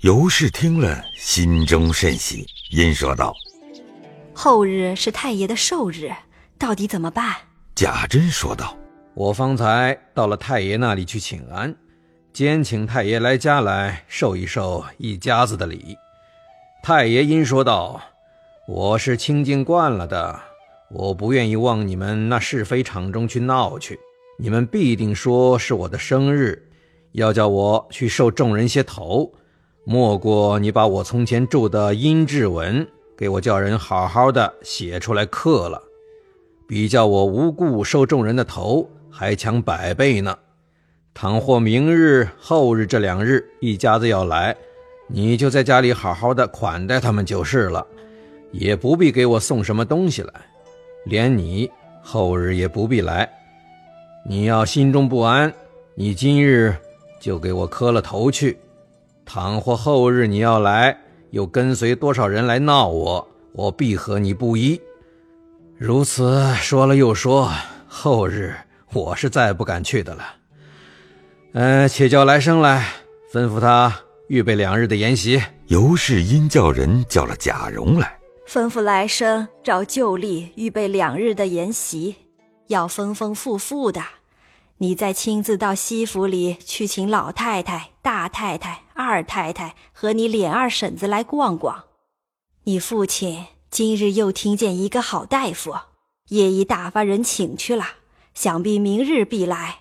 尤氏听了，心中甚喜，因说道：“后日是太爷的寿日，到底怎么办？”贾珍说道：“我方才到了太爷那里去请安，兼请太爷来家来受一受一家子的礼。”太爷因说道：“我是清净惯了的，我不愿意往你们那是非场中去闹去。你们必定说是我的生日，要叫我去受众人些头。”莫过你把我从前铸的阴质文给我叫人好好的写出来刻了，比叫我无故受众人的头还强百倍呢。倘或明日、后日这两日一家子要来，你就在家里好好的款待他们就是了，也不必给我送什么东西来，连你后日也不必来。你要心中不安，你今日就给我磕了头去。倘或后日你要来，又跟随多少人来闹我，我必和你不一。如此说了又说，后日我是再不敢去的了。嗯，且叫来生来，吩咐他预备两日的筵席。尤氏因叫人叫了贾蓉来，吩咐来生照旧例预备两日的筵席，要丰丰富富的。你再亲自到西府里去请老太太、大太太、二太太和你琏二婶子来逛逛。你父亲今日又听见一个好大夫，也已打发人请去了，想必明日必来。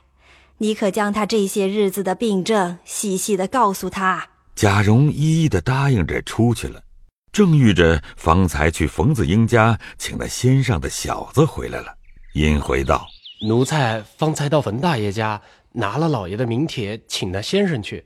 你可将他这些日子的病症细细的告诉他。贾蓉一一的答应着出去了，正遇着方才去冯子英家请了先生的小子回来了，因回道。奴才方才到冯大爷家拿了老爷的名帖，请那先生去。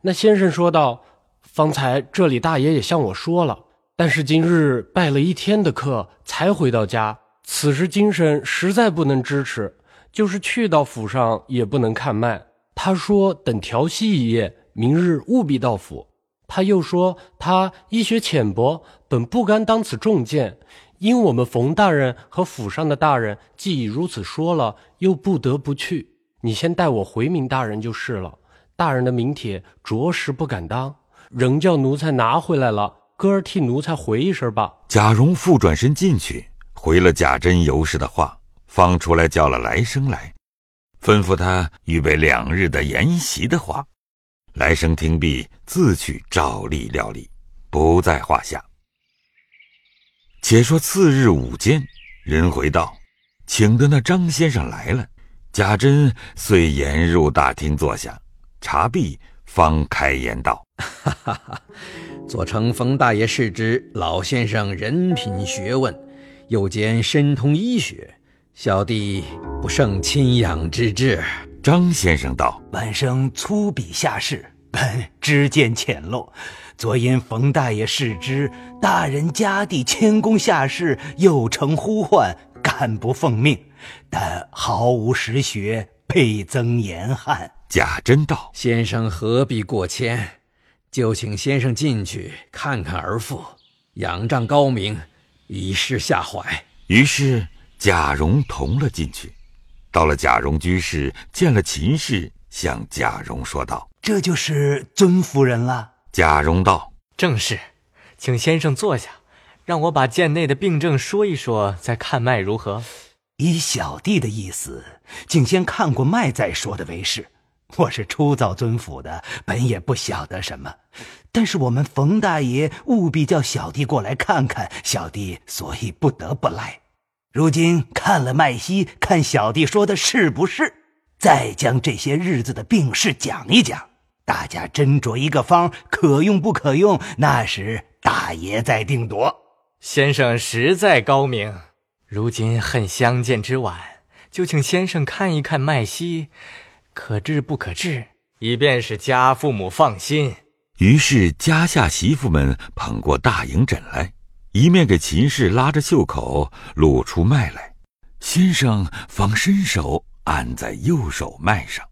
那先生说道：“方才这里大爷也向我说了，但是今日拜了一天的课才回到家，此时精神实在不能支持，就是去到府上也不能看脉。他说等调息一夜，明日务必到府。他又说他医学浅薄，本不甘当此重见。”因我们冯大人和府上的大人既已如此说了，又不得不去。你先带我回明大人就是了。大人的名帖着实不敢当，仍叫奴才拿回来了。哥儿替奴才回一声吧。贾蓉复转身进去，回了贾珍尤氏的话，方出来叫了来生来，吩咐他预备两日的筵席的话。来生听毕，自去照例料理，不在话下。且说次日午间，人回道，请的那张先生来了。贾珍遂沿入大厅坐下，茶毕，方开言道：“哈哈哈，做成冯大爷是之老先生，人品学问，又兼深通医学，小弟不胜钦仰之至。”张先生道：“晚生粗鄙下士，本知见浅陋。”昨因冯大爷视之，大人家弟谦恭下士，又承呼唤，敢不奉命？但毫无实学，倍增严憾。贾珍道：“先生何必过谦？就请先生进去看看儿妇，仰仗高明，以示下怀。”于是贾蓉同了进去。到了贾蓉居室，见了秦氏，向贾蓉说道：“这就是尊夫人了。”贾蓉道：“正是，请先生坐下，让我把贱内的病症说一说，再看脉如何？依小弟的意思，竟先看过脉再说的为是。我是初造尊府的，本也不晓得什么，但是我们冯大爷务必叫小弟过来看看，小弟所以不得不来。如今看了脉息，看小弟说的是不是，再将这些日子的病事讲一讲。”大家斟酌一个方，可用不可用，那时大爷再定夺。先生实在高明。如今恨相见之晚，就请先生看一看脉息，可治不可治，以便使家父母放心。于是家下媳妇们捧过大银枕来，一面给秦氏拉着袖口，露出脉来。先生方伸手按在右手脉上，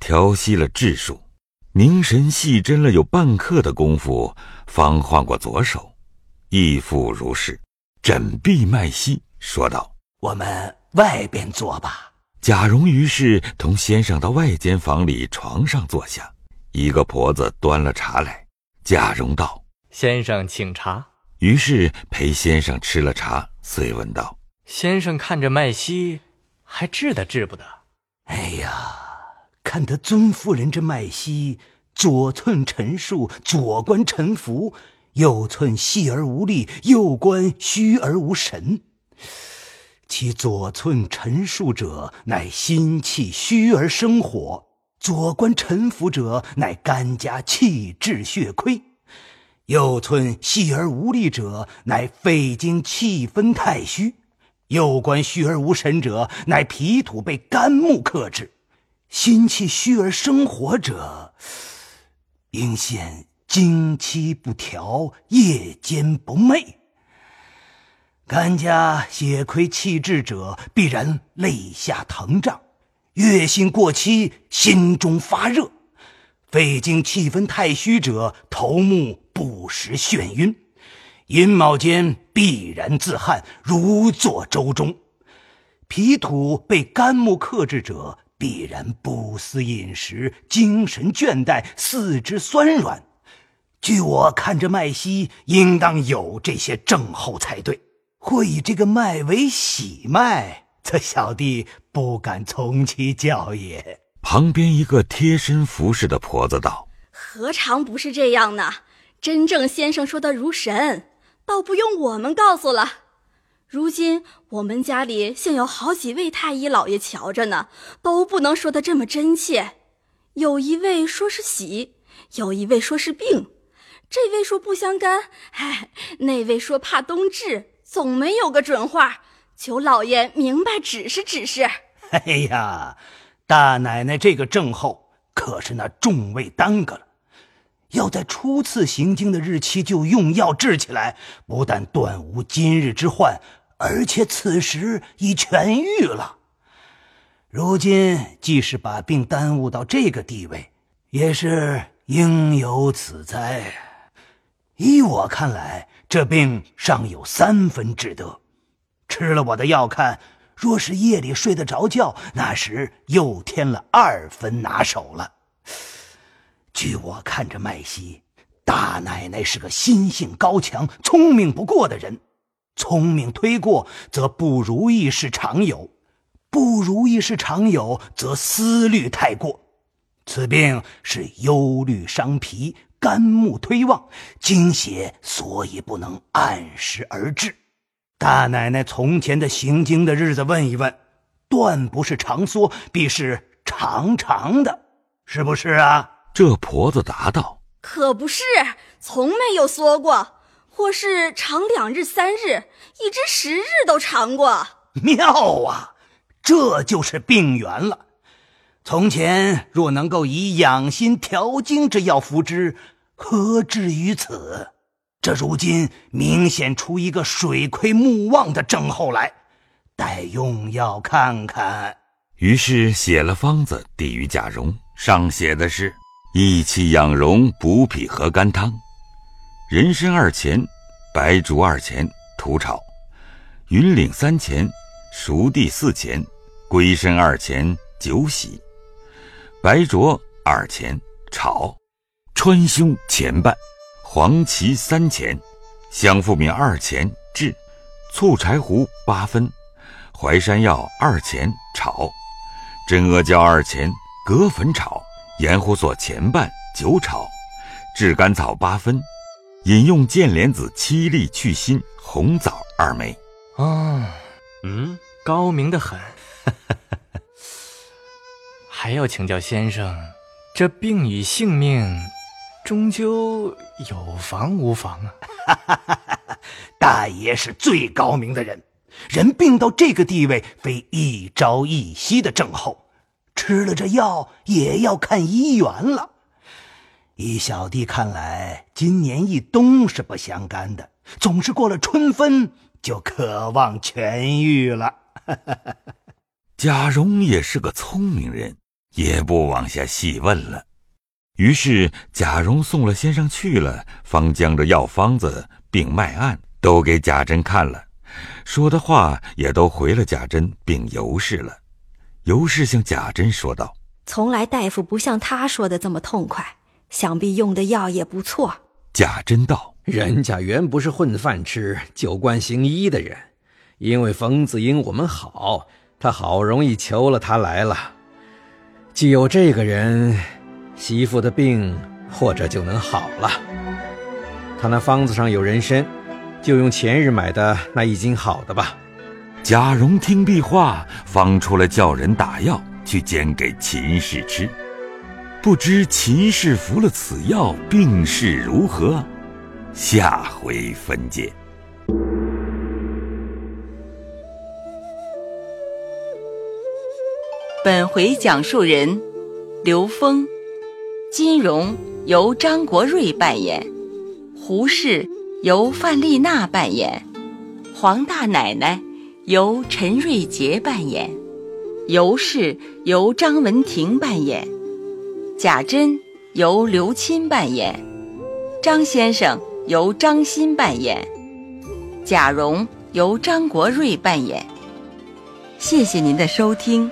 调息了质数。凝神细斟了有半刻的功夫，方换过左手，亦复如是，枕臂脉息，说道：“我们外边坐吧。”贾蓉于是同先生到外间房里床上坐下，一个婆子端了茶来，贾蓉道：“先生请茶。”于是陪先生吃了茶，遂问道：“先生看着麦西，还治得治不得？”哎呀，看得尊夫人之脉息，左寸陈数，左关沉浮；右寸细而无力，右关虚而无神。其左寸陈数者，乃心气虚而生火；左关沉浮者，乃肝家气滞血亏；右寸细而无力者，乃肺经气分太虚。右关虚而无神者，乃脾土被肝木克制；心气虚而生火者，应现经期不调，夜间不寐。肝家血亏气滞者，必然肋下疼胀；月经过期，心中发热；肺经气分太虚者，头目不时眩晕。寅卯间必然自汗，如坐舟中；脾土被肝木克制者，必然不思饮食，精神倦怠，四肢酸软。据我看着脉息，应当有这些症候才对。或以这个脉为喜脉，则小弟不敢从其教也。旁边一个贴身服侍的婆子道：“何尝不是这样呢？真正先生说的如神。”倒不用我们告诉了。如今我们家里现有好几位太医老爷瞧着呢，都不能说的这么真切。有一位说是喜，有一位说是病，这位说不相干，哎，那位说怕冬至，总没有个准话。求老爷明白指示指示。哎呀，大奶奶这个症候，可是那众位耽搁了。要在初次行经的日期就用药治起来，不但断无今日之患，而且此时已痊愈了。如今即使把病耽误到这个地位，也是应有此灾。依我看来，这病尚有三分治得。吃了我的药，看若是夜里睡得着觉，那时又添了二分拿手了。据我看着麦西，大奶奶是个心性高强、聪明不过的人。聪明推过，则不如意事常有；不如意事常有，则思虑太过。此病是忧虑伤脾，肝木推旺，精血所以不能按时而至。大奶奶从前的行经的日子问一问，断不是长缩，必是长长的，是不是啊？这婆子答道：“可不是，从没有缩过，或是长两日、三日，一直十日都长过。妙啊，这就是病源了。从前若能够以养心调经之药服之，何至于此？这如今明显出一个水亏木旺的症候来，待用药看看。”于是写了方子递与贾蓉，上写的是。益气养荣补脾和肝汤，人参二钱，白术二钱，土炒；云岭三钱，熟地四钱，龟参二钱，酒洗；白灼二钱，炒；川芎钱半，黄芪三钱，香附敏二钱，制；醋柴胡八分，淮山药二钱，炒；真阿胶二钱，葛粉炒。盐胡索前半，酒炒，炙甘草八分，饮用剑莲子七粒去心，红枣二枚。啊，嗯，高明的很。还要请教先生，这病与性命，终究有防无防啊？大爷是最高明的人，人病到这个地位，非一朝一夕的症候。吃了这药也要看医缘了。依小弟看来，今年一冬是不相干的，总是过了春分就渴望痊愈了。贾蓉也是个聪明人，也不往下细问了。于是贾蓉送了先生去了，方将这药方子、并脉案都给贾珍看了，说的话也都回了贾珍，并尤氏了。尤氏向贾珍说道：“从来大夫不像他说的这么痛快，想必用的药也不错。”贾珍道：“人家原不是混饭吃、酒官行医的人，因为冯子英我们好，他好容易求了他来了。既有这个人，媳妇的病或者就能好了。他那方子上有人参，就用前日买的那一斤好的吧。”贾蓉听毕话，方出来叫人打药去煎给秦氏吃。不知秦氏服了此药，病势如何？下回分解。本回讲述人：刘峰，金荣由张国瑞扮演，胡适由范丽娜扮演，黄大奶奶由陈瑞杰扮演，尤氏由张文婷扮演。贾珍由刘钦扮演，张先生由张欣扮演，贾蓉由张国瑞扮演。谢谢您的收听。